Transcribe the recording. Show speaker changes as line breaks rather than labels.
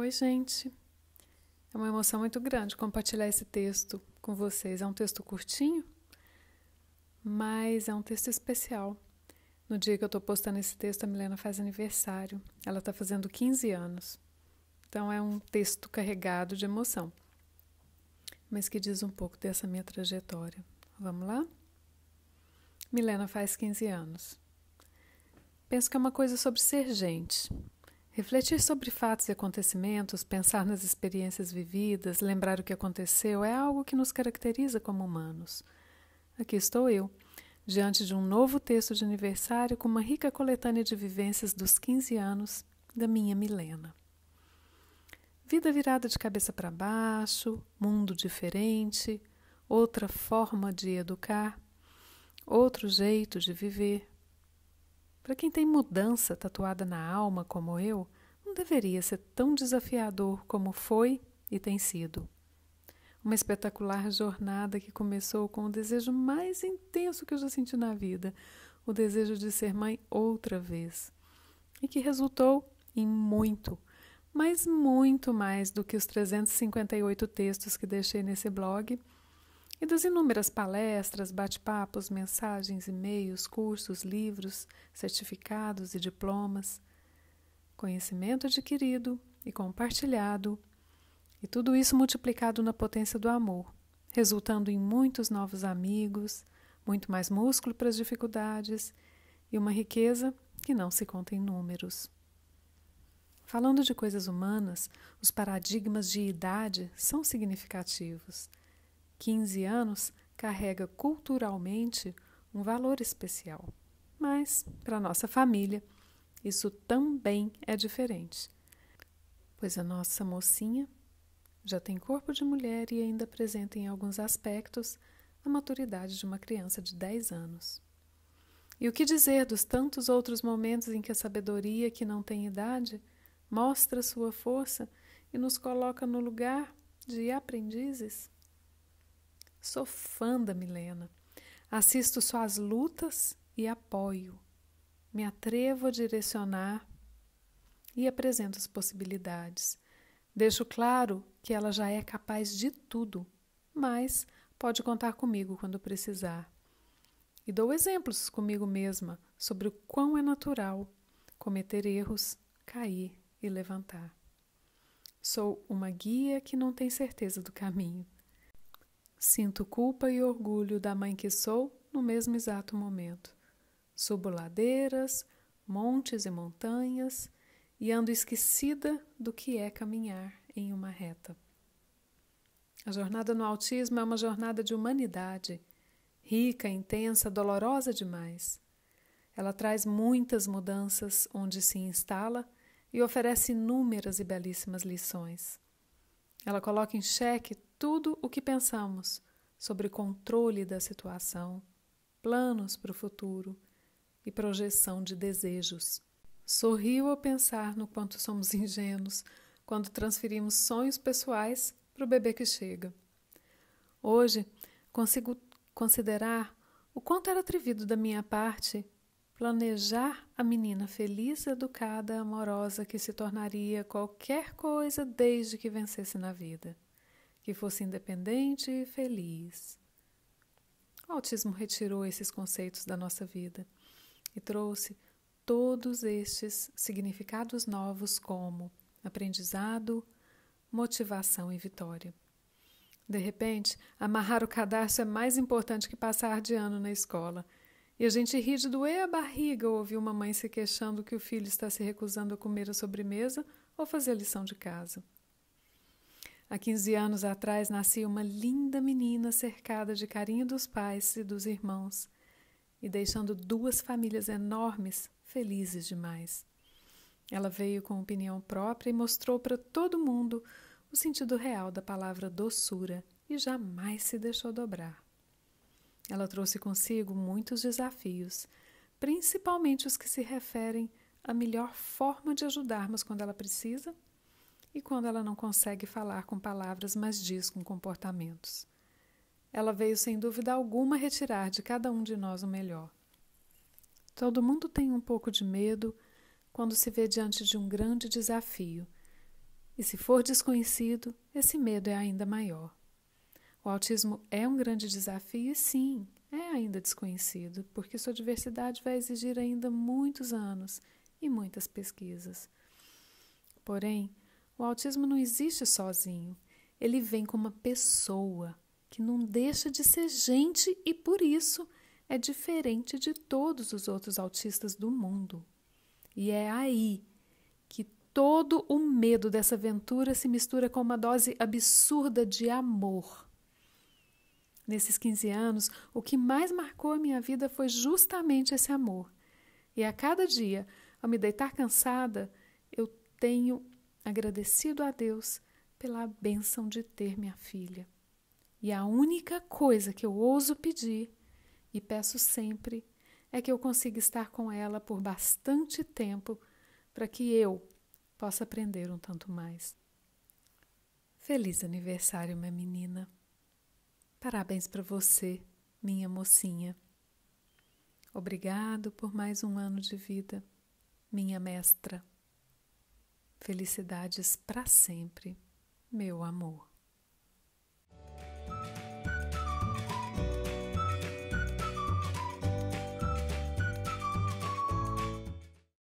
Oi, gente. É uma emoção muito grande compartilhar esse texto com vocês. É um texto curtinho, mas é um texto especial. No dia que eu estou postando esse texto, a Milena faz aniversário. Ela está fazendo 15 anos. Então é um texto carregado de emoção, mas que diz um pouco dessa minha trajetória. Vamos lá? Milena faz 15 anos. Penso que é uma coisa sobre ser gente. Refletir sobre fatos e acontecimentos, pensar nas experiências vividas, lembrar o que aconteceu é algo que nos caracteriza como humanos. Aqui estou eu, diante de um novo texto de aniversário com uma rica coletânea de vivências dos 15 anos da minha Milena. Vida virada de cabeça para baixo, mundo diferente, outra forma de educar, outro jeito de viver. Para quem tem mudança tatuada na alma como eu, não deveria ser tão desafiador como foi e tem sido. Uma espetacular jornada que começou com o desejo mais intenso que eu já senti na vida, o desejo de ser mãe outra vez, e que resultou em muito, mas muito mais do que os 358 textos que deixei nesse blog e das inúmeras palestras, bate-papos, mensagens, e-mails, cursos, livros, certificados e diplomas. Conhecimento adquirido e compartilhado, e tudo isso multiplicado na potência do amor, resultando em muitos novos amigos, muito mais músculo para as dificuldades e uma riqueza que não se conta em números. Falando de coisas humanas, os paradigmas de idade são significativos 15 anos carrega culturalmente um valor especial. Mas, para nossa família, isso também é diferente, pois a nossa mocinha já tem corpo de mulher e ainda apresenta em alguns aspectos a maturidade de uma criança de 10 anos. E o que dizer dos tantos outros momentos em que a sabedoria que não tem idade mostra sua força e nos coloca no lugar de aprendizes? Sou fã da Milena. Assisto suas lutas e apoio. Me atrevo a direcionar e apresento as possibilidades. Deixo claro que ela já é capaz de tudo, mas pode contar comigo quando precisar. E dou exemplos comigo mesma sobre o quão é natural cometer erros, cair e levantar. Sou uma guia que não tem certeza do caminho Sinto culpa e orgulho da mãe que sou no mesmo exato momento. Subo ladeiras, montes e montanhas e ando esquecida do que é caminhar em uma reta. A jornada no autismo é uma jornada de humanidade, rica, intensa, dolorosa demais. Ela traz muitas mudanças onde se instala e oferece inúmeras e belíssimas lições. Ela coloca em xeque tudo o que pensamos sobre controle da situação, planos para o futuro e projeção de desejos. Sorrio ao pensar no quanto somos ingênuos quando transferimos sonhos pessoais para o bebê que chega. Hoje, consigo considerar o quanto era atrevido da minha parte planejar a menina feliz, educada, amorosa que se tornaria qualquer coisa desde que vencesse na vida, que fosse independente e feliz. O autismo retirou esses conceitos da nossa vida e trouxe todos estes significados novos como aprendizado, motivação e vitória. De repente, amarrar o cadastro é mais importante que passar de ano na escola e a gente ri de doer a barriga ouvir uma mãe se queixando que o filho está se recusando a comer a sobremesa ou fazer a lição de casa. Há 15 anos atrás nascia uma linda menina cercada de carinho dos pais e dos irmãos e deixando duas famílias enormes felizes demais. Ela veio com opinião própria e mostrou para todo mundo o sentido real da palavra doçura e jamais se deixou dobrar. Ela trouxe consigo muitos desafios, principalmente os que se referem à melhor forma de ajudarmos quando ela precisa e quando ela não consegue falar com palavras, mas diz com comportamentos. Ela veio sem dúvida alguma retirar de cada um de nós o melhor. Todo mundo tem um pouco de medo quando se vê diante de um grande desafio. E se for desconhecido, esse medo é ainda maior. O autismo é um grande desafio e sim, é ainda desconhecido, porque sua diversidade vai exigir ainda muitos anos e muitas pesquisas. Porém, o autismo não existe sozinho. Ele vem com uma pessoa que não deixa de ser gente e por isso é diferente de todos os outros autistas do mundo. E é aí que todo o medo dessa aventura se mistura com uma dose absurda de amor. Nesses 15 anos, o que mais marcou a minha vida foi justamente esse amor. E a cada dia, ao me deitar cansada, eu tenho agradecido a Deus pela bênção de ter minha filha. E a única coisa que eu ouso pedir, e peço sempre, é que eu consiga estar com ela por bastante tempo para que eu possa aprender um tanto mais. Feliz aniversário, minha menina. Parabéns para você, minha mocinha. Obrigado por mais um ano de vida, minha mestra. Felicidades para sempre, meu amor.